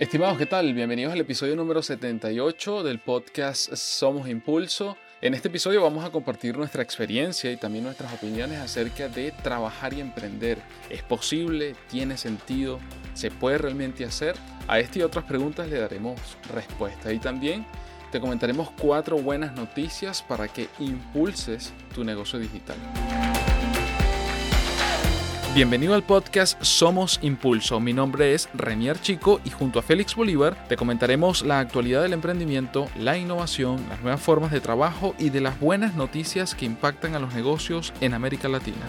Estimados, ¿qué tal? Bienvenidos al episodio número 78 del podcast Somos Impulso. En este episodio vamos a compartir nuestra experiencia y también nuestras opiniones acerca de trabajar y emprender. ¿Es posible? ¿Tiene sentido? ¿Se puede realmente hacer? A esta y otras preguntas le daremos respuesta y también te comentaremos cuatro buenas noticias para que impulses tu negocio digital. Bienvenido al podcast Somos Impulso. Mi nombre es Renier Chico y junto a Félix Bolívar te comentaremos la actualidad del emprendimiento, la innovación, las nuevas formas de trabajo y de las buenas noticias que impactan a los negocios en América Latina.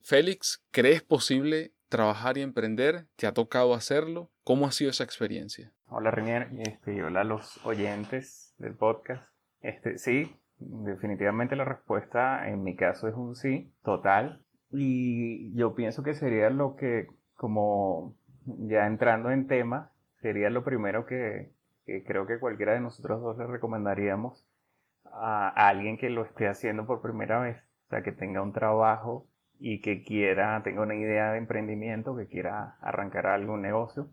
Félix, ¿crees posible trabajar y emprender? ¿Te ha tocado hacerlo? ¿Cómo ha sido esa experiencia? Hola Renier, este, hola a los oyentes del podcast. Este, sí, Definitivamente la respuesta en mi caso es un sí, total. Y yo pienso que sería lo que, como ya entrando en tema, sería lo primero que, creo que cualquiera de nosotros dos le recomendaríamos a, alguien que lo esté haciendo por primera vez. O sea, que tenga un trabajo y que quiera, tenga una idea de emprendimiento, que quiera arrancar algún negocio,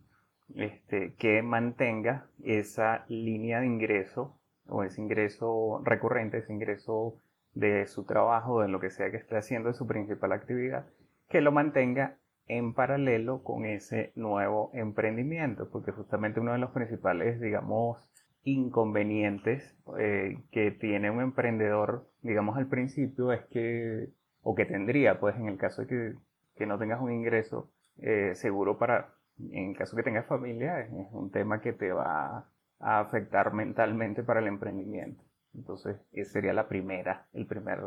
este, que mantenga esa línea de ingreso o ese ingreso recurrente, ese ingreso de su trabajo, de lo que sea que esté haciendo, de su principal actividad, que lo mantenga en paralelo con ese nuevo emprendimiento, porque justamente uno de los principales, digamos, inconvenientes eh, que tiene un emprendedor, digamos, al principio es que, o que tendría, pues en el caso de que, que no tengas un ingreso eh, seguro para, en caso que tengas familia, es un tema que te va a afectar mentalmente para el emprendimiento. Entonces, esa sería la primera, el primer,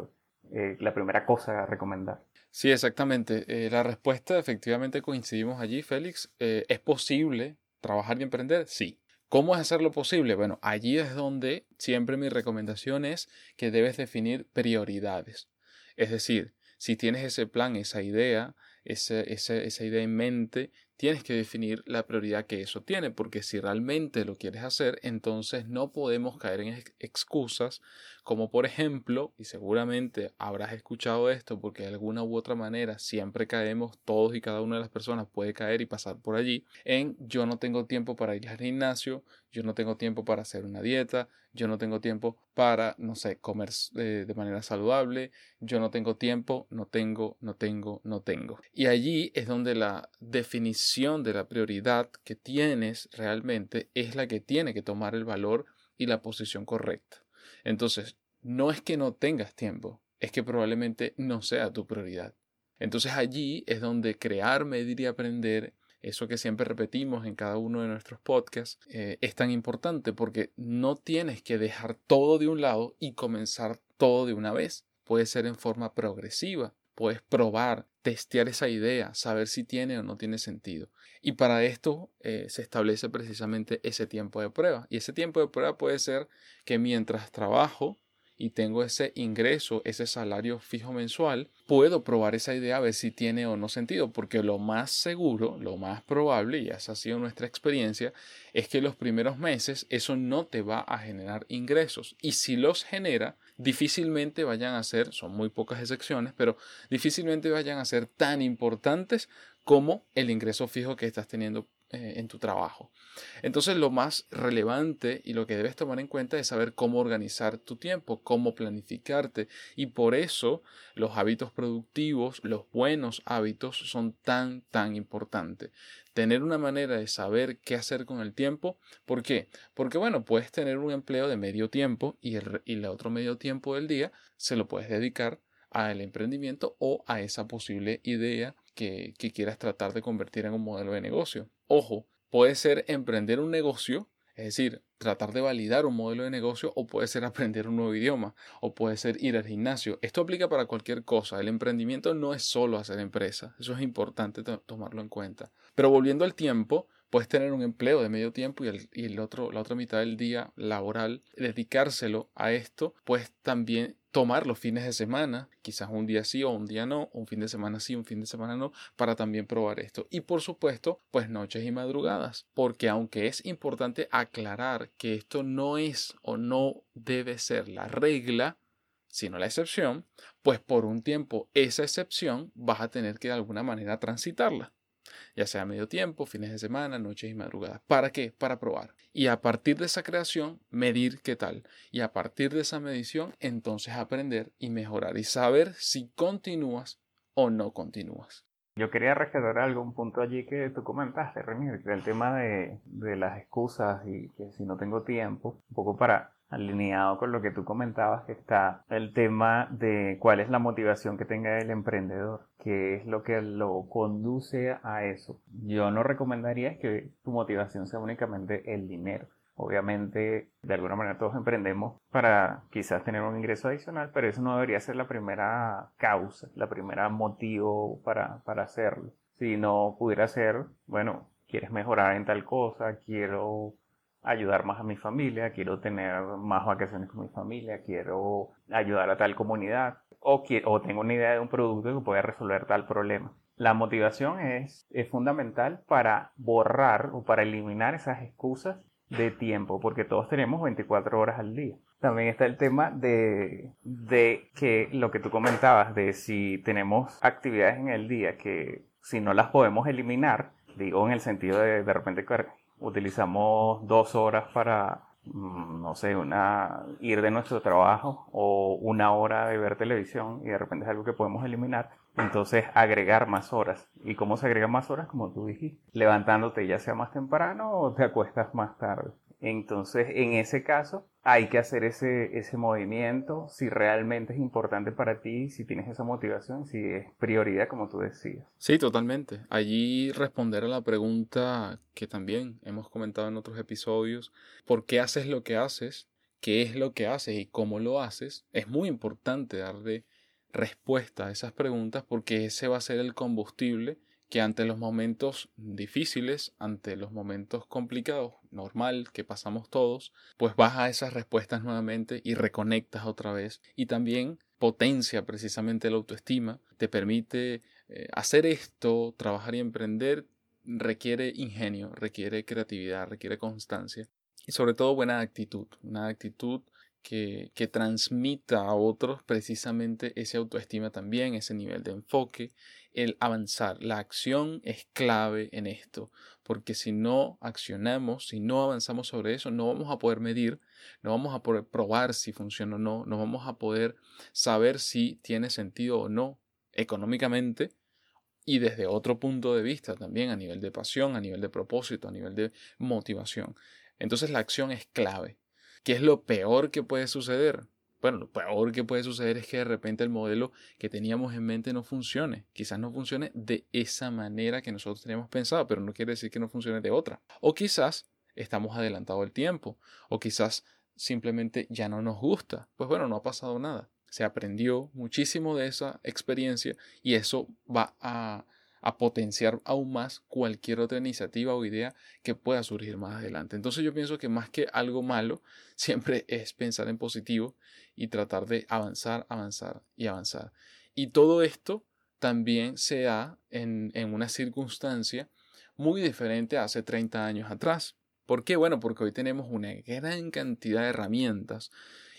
eh, la primera cosa a recomendar. Sí, exactamente. Eh, la respuesta, efectivamente, coincidimos allí, Félix. Eh, ¿Es posible trabajar y emprender? Sí. ¿Cómo es hacerlo posible? Bueno, allí es donde siempre mi recomendación es que debes definir prioridades. Es decir, si tienes ese plan, esa idea, esa, esa idea en mente, tienes que definir la prioridad que eso tiene, porque si realmente lo quieres hacer, entonces no podemos caer en excusas como por ejemplo, y seguramente habrás escuchado esto porque de alguna u otra manera siempre caemos, todos y cada una de las personas puede caer y pasar por allí, en yo no tengo tiempo para ir al gimnasio, yo no tengo tiempo para hacer una dieta, yo no tengo tiempo para, no sé, comer eh, de manera saludable, yo no tengo tiempo, no tengo, no tengo, no tengo. Y allí es donde la definición de la prioridad que tienes realmente es la que tiene que tomar el valor y la posición correcta. Entonces, no es que no tengas tiempo, es que probablemente no sea tu prioridad. Entonces allí es donde crear, medir y aprender, eso que siempre repetimos en cada uno de nuestros podcasts, eh, es tan importante porque no tienes que dejar todo de un lado y comenzar todo de una vez. Puede ser en forma progresiva, puedes probar, testear esa idea, saber si tiene o no tiene sentido. Y para esto eh, se establece precisamente ese tiempo de prueba. Y ese tiempo de prueba puede ser que mientras trabajo y tengo ese ingreso, ese salario fijo mensual, puedo probar esa idea a ver si tiene o no sentido, porque lo más seguro, lo más probable, y esa ha sido nuestra experiencia, es que los primeros meses eso no te va a generar ingresos. Y si los genera, difícilmente vayan a ser, son muy pocas excepciones, pero difícilmente vayan a ser tan importantes como el ingreso fijo que estás teniendo eh, en tu trabajo. Entonces lo más relevante y lo que debes tomar en cuenta es saber cómo organizar tu tiempo, cómo planificarte y por eso los hábitos productivos, los buenos hábitos son tan, tan importantes. Tener una manera de saber qué hacer con el tiempo. ¿Por qué? Porque bueno, puedes tener un empleo de medio tiempo y el, y el otro medio tiempo del día se lo puedes dedicar al emprendimiento o a esa posible idea que, quieras tratar de convertir en un modelo de negocio. Ojo, puede ser emprender un negocio, es decir, tratar de validar un modelo de negocio o puede ser aprender un nuevo idioma o puede ser ir al gimnasio. Esto aplica para cualquier cosa. El emprendimiento no es solo hacer empresa. Eso es importante tomarlo en cuenta. Pero volviendo al tiempo, puedes tener un empleo de medio tiempo y, el, y el otro, la otra mitad del día laboral, dedicárselo a esto, pues también tomar los fines de semana, quizás un día sí o un día no, un fin de semana sí, un fin de semana no, para también probar esto. Y por supuesto, pues noches y madrugadas, porque aunque es importante aclarar que esto no es o no debe ser la regla, sino la excepción, pues por un tiempo esa excepción vas a tener que de alguna manera transitarla. Ya sea medio tiempo, fines de semana, noches y madrugadas. ¿Para qué? Para probar. Y a partir de esa creación, medir qué tal. Y a partir de esa medición, entonces aprender y mejorar y saber si continúas o no continúas. Yo quería rescatar algún punto allí que tú comentaste, Remy, el tema de, de las excusas y que si no tengo tiempo, un poco para alineado con lo que tú comentabas, que está el tema de cuál es la motivación que tenga el emprendedor, qué es lo que lo conduce a eso. Yo no recomendaría que tu motivación sea únicamente el dinero. Obviamente, de alguna manera todos emprendemos para quizás tener un ingreso adicional, pero eso no debería ser la primera causa, la primera motivo para, para hacerlo. Si no pudiera ser, bueno, quieres mejorar en tal cosa, quiero ayudar más a mi familia, quiero tener más vacaciones con mi familia, quiero ayudar a tal comunidad o, o tengo una idea de un producto que pueda resolver tal problema. La motivación es, es fundamental para borrar o para eliminar esas excusas de tiempo, porque todos tenemos 24 horas al día. También está el tema de, de que lo que tú comentabas, de si tenemos actividades en el día que si no las podemos eliminar, digo en el sentido de de repente utilizamos dos horas para, mm, no sé, una, ir de nuestro trabajo o una hora de ver televisión y de repente es algo que podemos eliminar. Entonces agregar más horas. ¿Y cómo se agrega más horas? Como tú dijiste, levantándote ya sea más temprano o te acuestas más tarde. Entonces, en ese caso, hay que hacer ese, ese movimiento si realmente es importante para ti, si tienes esa motivación, si es prioridad, como tú decías. Sí, totalmente. Allí responder a la pregunta que también hemos comentado en otros episodios, ¿por qué haces lo que haces? ¿Qué es lo que haces y cómo lo haces? Es muy importante darle respuesta a esas preguntas porque ese va a ser el combustible que ante los momentos difíciles, ante los momentos complicados, normal que pasamos todos, pues vas a esas respuestas nuevamente y reconectas otra vez. Y también potencia precisamente la autoestima, te permite eh, hacer esto, trabajar y emprender requiere ingenio, requiere creatividad, requiere constancia y sobre todo buena actitud, una actitud que, que, transmita a otros precisamente esa autoestima también, ese nivel de enfoque, el avanzar. La acción es clave en esto, porque si no accionamos, si no avanzamos sobre eso, no vamos a poder medir, no vamos a poder probar si funciona o no, no vamos a poder saber si tiene sentido o no económicamente y desde otro punto de vista también a nivel de pasión, a nivel de propósito, a nivel de motivación. Entonces la acción es clave. ¿Qué es lo peor que puede suceder? Bueno, lo peor que puede suceder es que de repente el modelo que teníamos en mente no funcione. Quizás no funcione de esa manera que nosotros teníamos pensado, pero no quiere decir que no funcione de otra. O quizás estamos adelantado el tiempo, o quizás simplemente ya no nos gusta. Pues bueno, no ha pasado nada. Se aprendió muchísimo de esa experiencia y eso va a a potenciar aún más cualquier otra iniciativa o idea que pueda surgir más adelante. Entonces yo pienso que más que algo malo, siempre es pensar en positivo y tratar de avanzar, avanzar y avanzar. Y todo esto también se da en, en una circunstancia muy diferente a hace 30 años atrás. ¿Por qué? Bueno, porque hoy tenemos una gran cantidad de herramientas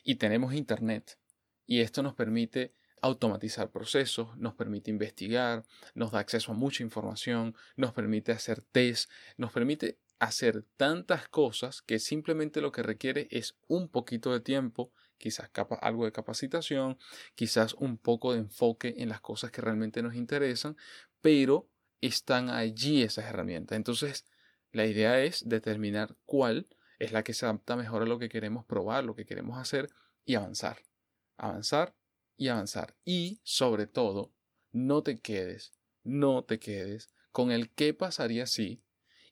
y tenemos Internet. Y esto nos permite automatizar procesos, nos permite investigar, nos da acceso a mucha información, nos permite hacer test, nos permite hacer tantas cosas que simplemente lo que requiere es un poquito de tiempo, quizás algo de capacitación, quizás un poco de enfoque en las cosas que realmente nos interesan, pero están allí esas herramientas. Entonces, la idea es determinar cuál es la que se adapta mejor a lo que queremos probar, lo que queremos hacer y avanzar. Avanzar y avanzar. Y sobre todo, no te quedes, no te quedes con el qué pasaría si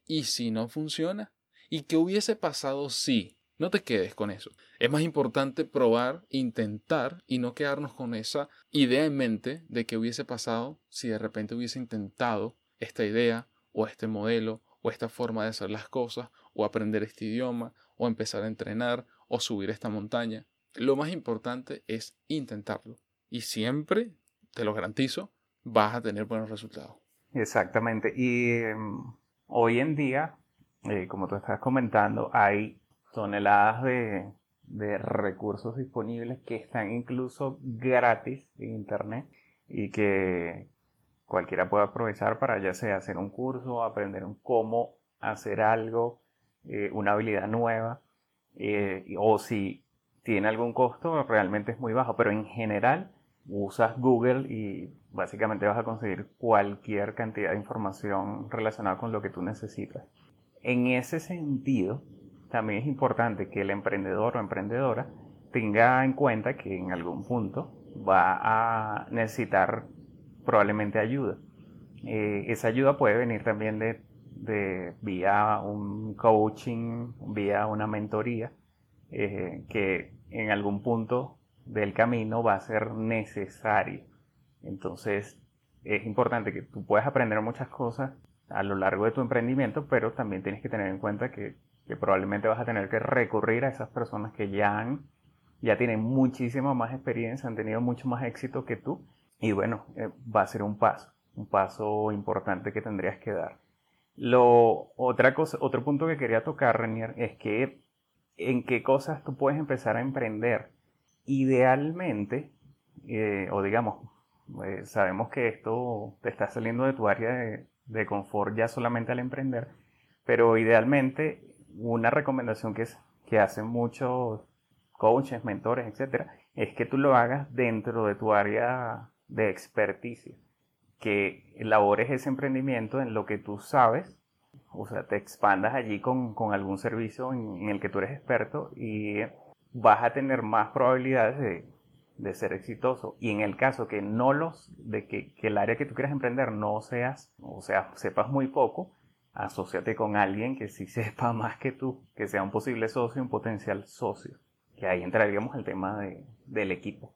y si no funciona y qué hubiese pasado si. No te quedes con eso. Es más importante probar, intentar y no quedarnos con esa idea en mente de qué hubiese pasado si de repente hubiese intentado esta idea o este modelo o esta forma de hacer las cosas o aprender este idioma o empezar a entrenar o subir esta montaña. Lo más importante es intentarlo. Y siempre, te lo garantizo, vas a tener buenos resultados. Exactamente. Y em, hoy en día, eh, como tú estás comentando, hay toneladas de, de recursos disponibles que están incluso gratis en Internet y que cualquiera puede aprovechar para ya sea hacer un curso, aprender cómo hacer algo, eh, una habilidad nueva, eh, o si tiene algún costo, realmente es muy bajo, pero en general usas Google y básicamente vas a conseguir cualquier cantidad de información relacionada con lo que tú necesitas. En ese sentido, también es importante que el emprendedor o emprendedora tenga en cuenta que en algún punto va a necesitar probablemente ayuda. Eh, esa ayuda puede venir también de, de, vía un coaching, vía una mentoría, eh, que en algún punto del camino va a ser necesario. Entonces es importante que tú puedas aprender muchas cosas a lo largo de tu emprendimiento, pero también tienes que tener en cuenta que, probablemente vas a tener que recurrir a esas personas que ya han ya tienen muchísima más experiencia, han tenido mucho más éxito que tú. Y bueno, eh, va a ser un paso, un paso importante que tendrías que dar. Lo, otra cosa, otro punto que quería tocar, Renier, es que en qué cosas tú puedes empezar a emprender. Idealmente, eh, o digamos, eh, sabemos que esto te está saliendo de tu área de, de confort ya solamente al emprender, pero idealmente una recomendación que, es, que hacen muchos coaches, mentores, etcétera, es que tú lo hagas dentro de tu área de experticia, que elabores ese emprendimiento en lo que tú sabes, o sea, te expandas allí con, algún servicio en, el que tú eres experto y vas a tener más probabilidades de, ser exitoso. Y en el caso que no los, de que, que, el área que tú quieras emprender no seas, o sea, sepas muy poco, asóciate con alguien que sí sepa más que tú, que sea un posible socio, un potencial socio que ahí entraríamos al tema de, del equipo.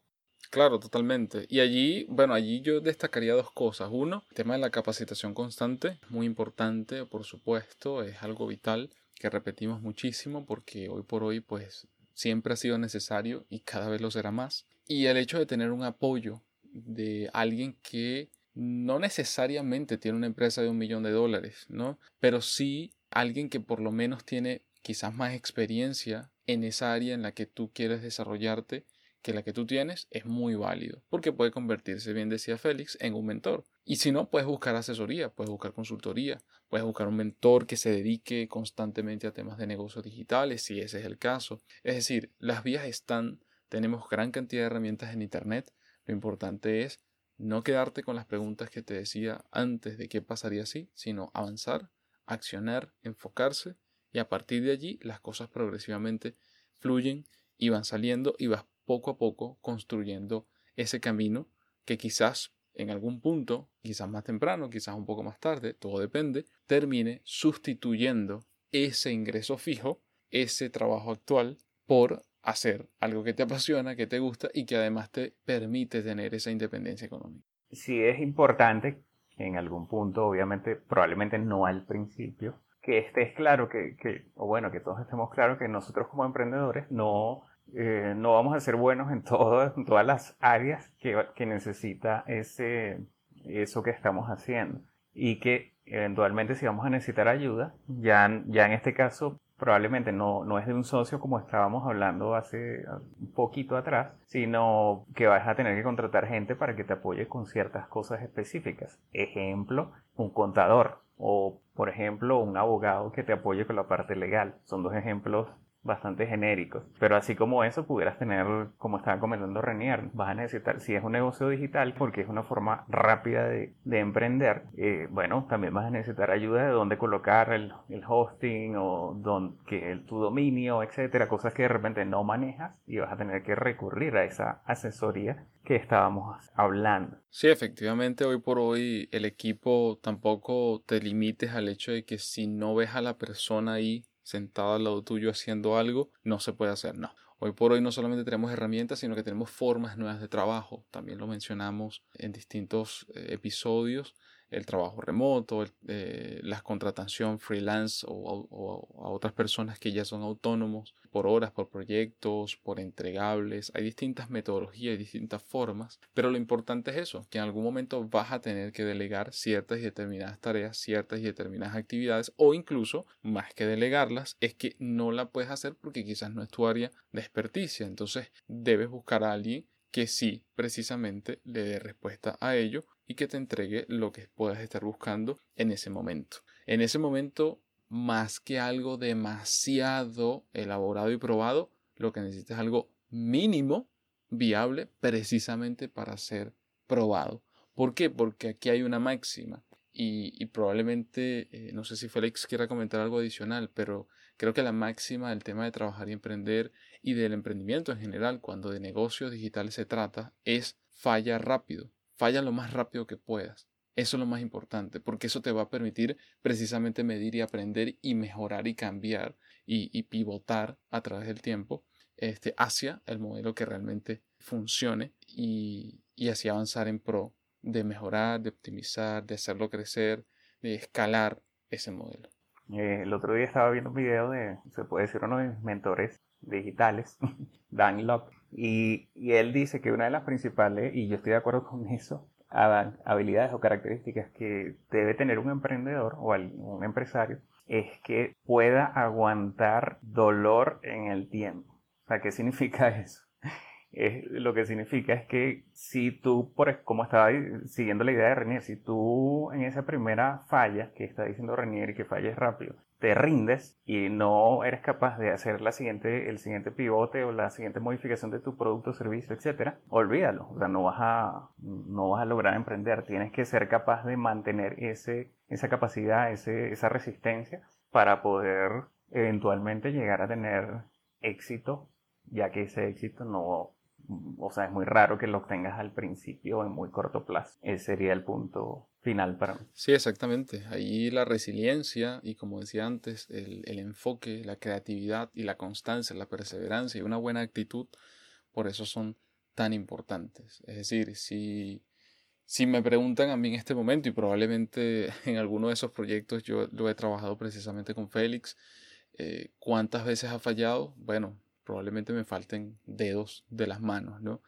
Claro, totalmente. Y allí, bueno, allí yo destacaría dos cosas. Uno, el tema de la capacitación constante, muy importante, por supuesto, es algo vital que repetimos muchísimo porque hoy por hoy, pues, siempre ha sido necesario y cada vez lo será más. Y el hecho de tener un apoyo de alguien que no necesariamente tiene una empresa de un millón de dólares, ¿no? Pero sí alguien que por lo menos tiene quizás más experiencia en esa área en la que tú quieres desarrollarte que la que tú tienes es muy válido, porque puede convertirse, bien decía Félix, en un mentor. Y si no, puedes buscar asesoría, puedes buscar consultoría, puedes buscar un mentor que se dedique constantemente a temas de negocios digitales, si ese es el caso. Es decir, las vías están, tenemos gran cantidad de herramientas en Internet, lo importante es no quedarte con las preguntas que te decía antes de qué pasaría si, sino avanzar, accionar, enfocarse y a partir de allí las cosas progresivamente fluyen y van saliendo y vas poco a poco construyendo ese camino que quizás en algún punto, quizás más temprano, quizás un poco más tarde, todo depende, termine sustituyendo ese ingreso fijo, ese trabajo actual, por hacer algo que te apasiona, que te gusta y que además te permite tener esa independencia económica. Sí es importante en algún punto, obviamente, probablemente no al principio, que estés claro que, que, o bueno, que todos estemos claros que nosotros como emprendedores no, eh, no vamos a ser buenos en, todo, todas las áreas que, que necesita ese, eso que estamos haciendo. Y que eventualmente si vamos a necesitar ayuda, ya, ya en este caso probablemente no, no es de un socio como estábamos hablando hace un poquito atrás, sino que vas a tener que contratar gente para que te apoye con ciertas cosas específicas. Ejemplo, un contador o, por ejemplo, un abogado que te apoye con la parte legal. Son dos ejemplos bastante genéricos. Pero así como eso, pudieras tener, como estaba comentando Renier, vas a necesitar, si es un negocio digital, porque es una forma rápida de, emprender, eh, bueno, también vas a necesitar ayuda de dónde colocar el, hosting o don, que el, tu dominio, etcétera, cosas que de repente no manejas y vas a tener que recurrir a esa asesoría que estábamos hablando. Sí, efectivamente, hoy por hoy el equipo tampoco te limites al hecho de que si no ves a la persona ahí sentado al lado tuyo haciendo algo, no se puede hacer, no. Hoy por hoy no solamente tenemos herramientas, sino que tenemos formas nuevas de trabajo. También lo mencionamos en distintos eh, episodios el trabajo remoto, eh, la contratación freelance o, a otras personas que ya son autónomos por horas, por proyectos, por entregables. Hay distintas metodologías y distintas formas, pero lo importante es eso, que en algún momento vas a tener que delegar ciertas y determinadas tareas, ciertas y determinadas actividades o incluso, más que delegarlas, es que no la puedes hacer porque quizás no es tu área de experticia. Entonces debes buscar a alguien que sí precisamente le dé respuesta a ello y que te entregue lo que puedas estar buscando en ese momento. En ese momento, más que algo demasiado elaborado y probado, lo que necesitas es algo mínimo viable precisamente para ser probado. ¿Por qué? Porque aquí hay una máxima y, probablemente, eh, no sé si Félix quiera comentar algo adicional, pero creo que la máxima del tema de trabajar y emprender y del emprendimiento en general, cuando de negocios digitales se trata, es falla rápido, falla lo más rápido que puedas. Eso es lo más importante, porque eso te va a permitir precisamente medir y aprender y mejorar y cambiar y, pivotar a través del tiempo este, hacia el modelo que realmente funcione y, así avanzar en pro de mejorar, de optimizar, de hacerlo crecer, de escalar ese modelo. Eh, el otro día estaba viendo un video de, se puede decir, uno de mis mentores digitales, Dan y, él dice que una de las principales, y yo estoy de acuerdo con eso, habilidades o características que debe tener un emprendedor o un empresario, es que pueda aguantar dolor en el tiempo. O sea, ¿qué significa eso? lo que significa es que si tú, por, como estaba siguiendo la idea de Renier, si tú en esa primera falla que está diciendo Renier y que falles rápido, te rindes y no eres capaz de hacer la siguiente, el siguiente pivote o la siguiente modificación de tu producto, servicio, etcétera, olvídalo. O sea, no vas a, no vas a lograr emprender. Tienes que ser capaz de mantener ese, esa capacidad, ese, esa resistencia para poder eventualmente llegar a tener éxito, ya que ese éxito no o sea, es muy raro que lo obtengas al principio en muy corto plazo. Ese sería el punto final para mí. Sí, exactamente. Ahí la resiliencia y como decía antes, el, el enfoque, la creatividad y la constancia, la perseverancia y una buena actitud, por eso son tan importantes. Es decir, si, si me preguntan a mí en este momento y probablemente en alguno de esos proyectos yo lo he trabajado precisamente con Félix, eh, ¿cuántas veces ha fallado? Bueno, probablemente me falten dedos de las manos, ¿no?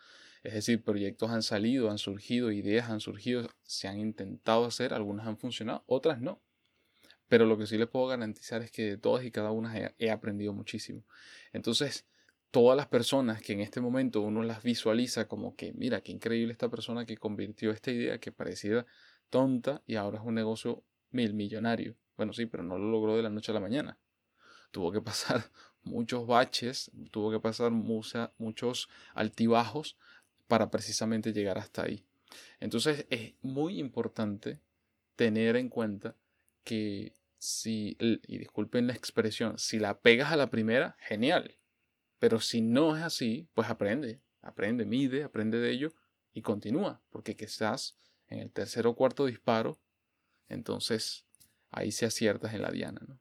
Es decir, proyectos han salido, han surgido, ideas han surgido, se han intentado hacer, algunas han funcionado, otras no. Pero lo que sí les puedo garantizar es que de todas y cada una he, aprendido muchísimo. Entonces, todas las personas que en este momento uno las visualiza como que, mira, qué increíble esta persona que convirtió esta idea que parecía tonta y ahora es un negocio mil millonario. Bueno, sí, pero no lo logró de la noche a la mañana. Tuvo que pasar muchos baches, tuvo que pasar muchos altibajos para precisamente llegar hasta ahí. Entonces es muy importante tener en cuenta que si, y disculpen la expresión, si la pegas a la primera, genial. Pero si no es así, pues aprende, aprende, mide, aprende de ello y continúa, porque quizás en el tercer o cuarto disparo, entonces ahí se aciertas en la diana, ¿no?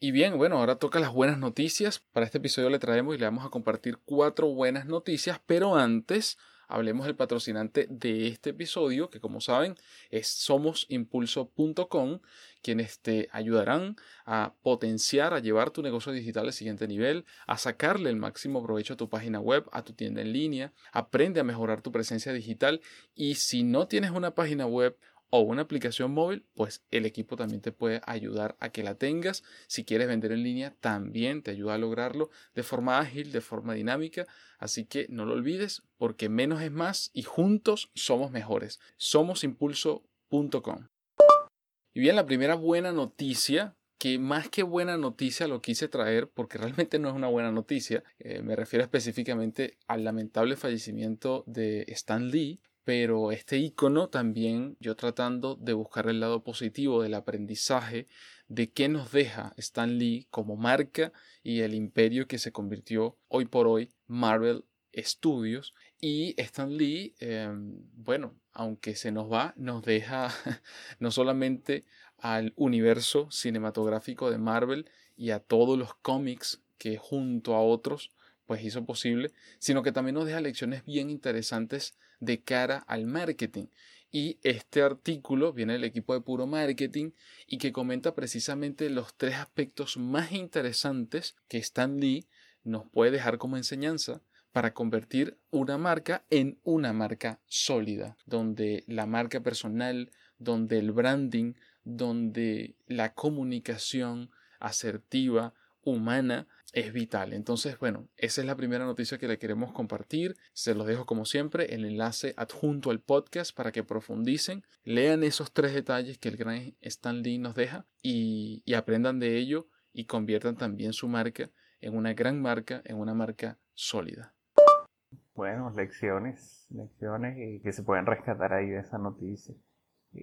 Y bien, bueno, ahora toca las buenas noticias. Para este episodio le traemos y le vamos a compartir cuatro buenas noticias, pero antes hablemos del patrocinante de este episodio, que como saben es somosimpulso.com, quienes te ayudarán a potenciar, a llevar tu negocio digital al siguiente nivel, a sacarle el máximo provecho a tu página web, a tu tienda en línea, aprende a mejorar tu presencia digital y si no tienes una página web o una aplicación móvil, pues el equipo también te puede ayudar a que la tengas. Si quieres vender en línea, también te ayuda a lograrlo de forma ágil, de forma dinámica. Así que no lo olvides porque menos es más y juntos somos mejores. Somosimpulso.com. Y bien, la primera buena noticia que más que buena noticia lo quise traer porque realmente no es una buena noticia. Eh, me refiero específicamente al lamentable fallecimiento de Stan Lee, pero este icono también yo tratando de buscar el lado positivo del aprendizaje de qué nos deja Stan Lee como marca y el imperio que se convirtió hoy por hoy Marvel Studios. Y Stan Lee em, bueno aunque se nos va nos deja no solamente al universo cinematográfico de Marvel y a todos los cómics que junto a otros pues hizo posible, sino que también nos deja lecciones bien interesantes de cara al marketing. Y este artículo viene del equipo de puro marketing y que comenta precisamente los tres aspectos más interesantes que Stan Lee nos puede dejar como enseñanza para convertir una marca en una marca sólida, donde la marca personal, donde el branding, donde la comunicación asertiva, humana, es vital. Entonces, bueno, esa es la primera noticia que le queremos compartir. Se los dejo como siempre, el enlace adjunto al podcast para que profundicen, lean esos tres detalles que el gran Stan Lee nos deja y, y aprendan de ello y conviertan también su marca en una gran marca, en una marca sólida. Bueno, lecciones, lecciones que se pueden rescatar ahí de esa noticia.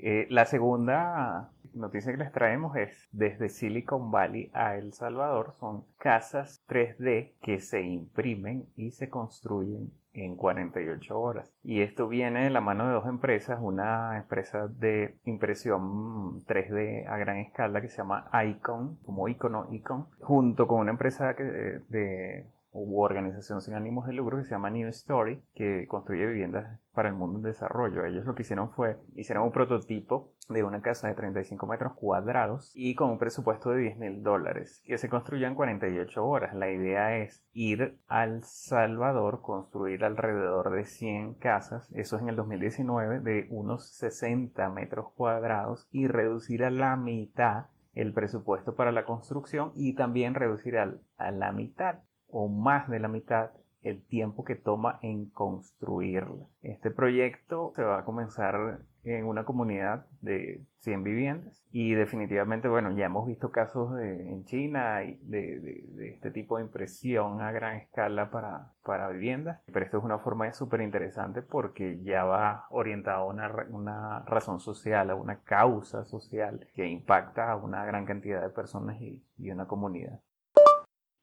Eh, la segunda noticia que les traemos es desde Silicon Valley a El Salvador son casas 3D que se imprimen y se construyen en 48 horas. Y esto viene de la mano de dos empresas, una empresa de impresión 3D a gran escala que se llama Icon, como icono Icon, junto con una empresa de u organización sin ánimos de lucro que se llama New Story, que construye viviendas para el mundo en desarrollo. Ellos lo que hicieron fue, hicieron un prototipo de una casa de 35 metros cuadrados y con un presupuesto de 10 mil dólares, que se construyó en 48 horas. La idea es ir al Salvador, construir alrededor de 100 casas, eso es en el 2019, de unos 60 metros cuadrados y reducir a la mitad el presupuesto para la construcción y también reducir a la mitad o más de la mitad el tiempo que toma en construirla. Este proyecto se va a comenzar en una comunidad de 100 viviendas y definitivamente, bueno, ya hemos visto casos en China de, de, este tipo de impresión a gran escala para, para viviendas, pero esto es una forma súper interesante porque ya va orientado a una, una, razón social, a una causa social que impacta a una gran cantidad de personas y, y una comunidad.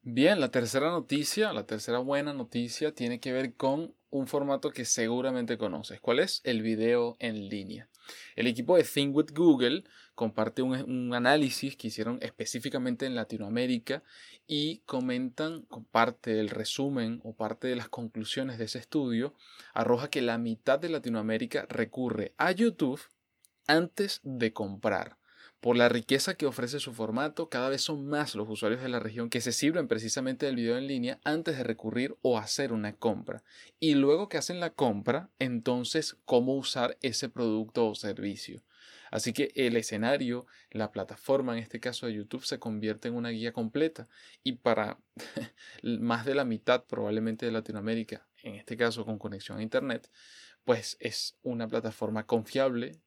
Bien, la tercera noticia, la tercera buena noticia tiene que ver con un formato que seguramente conoces. ¿Cuál es? El video en línea. El equipo de Think with Google comparte un, análisis que hicieron específicamente en Latinoamérica y comentan, parte del resumen o parte de las conclusiones de ese estudio, arroja que la mitad de Latinoamérica recurre a YouTube antes de comprar. Por la riqueza que ofrece su formato, cada vez son más los usuarios de la región que se sirven precisamente del video en línea antes de recurrir o hacer una compra. Y luego que hacen la compra, entonces cómo usar ese producto o servicio. Así que el escenario, la plataforma, en este caso de YouTube, se convierte en una guía completa. Y para más de la mitad probablemente de Latinoamérica, en este caso con conexión a Internet, pues es una plataforma confiable,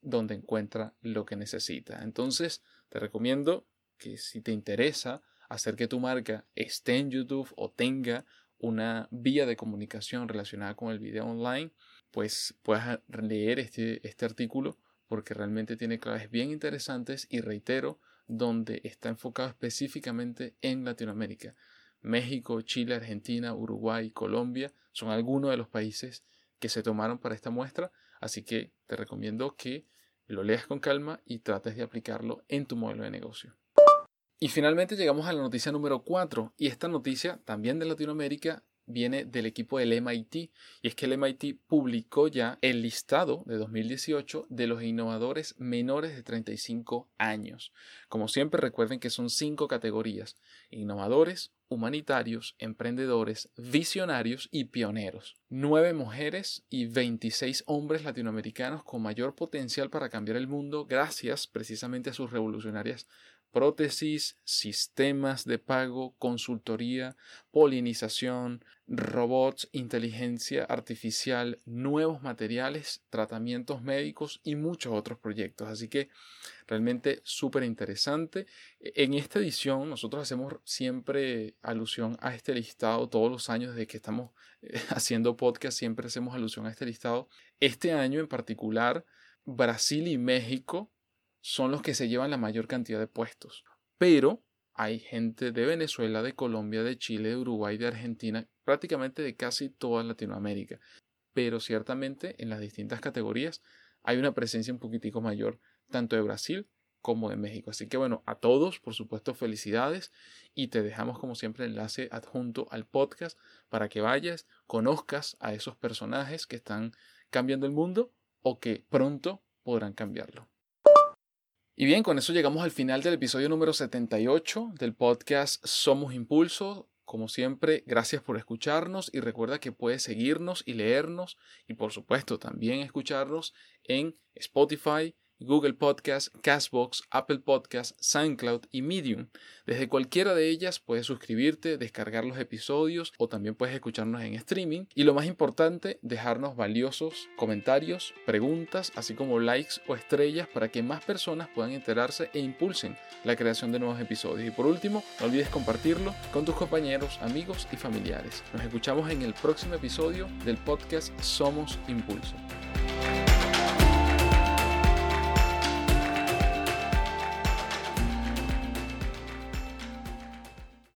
donde encuentra lo que necesita. Entonces, te recomiendo que si te interesa hacer que tu marca esté en YouTube o tenga una vía de comunicación relacionada con el video online, pues puedas leer este, este artículo porque realmente tiene claves bien interesantes y reitero, donde está enfocado específicamente en Latinoamérica. México, Chile, Argentina, Uruguay, Colombia son algunos de los países que se tomaron para esta muestra Así que te recomiendo que lo leas con calma y trates de aplicarlo en tu modelo de negocio. Y finalmente llegamos a la noticia número 4 y esta noticia también de Latinoamérica viene del equipo del MIT y es que el MIT publicó ya el listado de 2018 de los innovadores menores de 35 años. Como siempre recuerden que son cinco categorías, innovadores, humanitarios, emprendedores, visionarios y pioneros. Nueve mujeres y 26 hombres latinoamericanos con mayor potencial para cambiar el mundo gracias precisamente a sus revolucionarias prótesis, sistemas de pago, consultoría, polinización, robots, inteligencia artificial, nuevos materiales, tratamientos médicos y muchos otros proyectos. Así que realmente súper interesante. En esta edición nosotros hacemos siempre alusión a este listado todos los años desde que estamos eh, haciendo podcast, siempre hacemos alusión a este listado. Este año en particular, Brasil y México son los que se llevan la mayor cantidad de puestos. Pero hay gente de Venezuela, de Colombia, de Chile, de Uruguay, de Argentina, prácticamente de casi toda Latinoamérica. Pero ciertamente en las distintas categorías hay una presencia un poquitico mayor, tanto de Brasil como de México. Así que bueno, a todos, por supuesto, felicidades y te dejamos como siempre el enlace adjunto al podcast para que vayas, conozcas a esos personajes que están cambiando el mundo o que pronto podrán cambiarlo. Y bien, con eso llegamos al final del episodio número 78 del podcast Somos Impulso. Como siempre, gracias por escucharnos y recuerda que puedes seguirnos y leernos y por supuesto también escucharnos en Spotify, Google Podcast, Castbox, Apple Podcast, SoundCloud y Medium. Desde cualquiera de ellas puedes suscribirte, descargar los episodios o también puedes escucharnos en streaming. Y lo más importante, dejarnos valiosos comentarios, preguntas, así como likes o estrellas para que más personas puedan enterarse e impulsen la creación de nuevos episodios. Y por último, no olvides compartirlo con tus compañeros, amigos y familiares. Nos escuchamos en el próximo episodio del podcast Somos Impulso.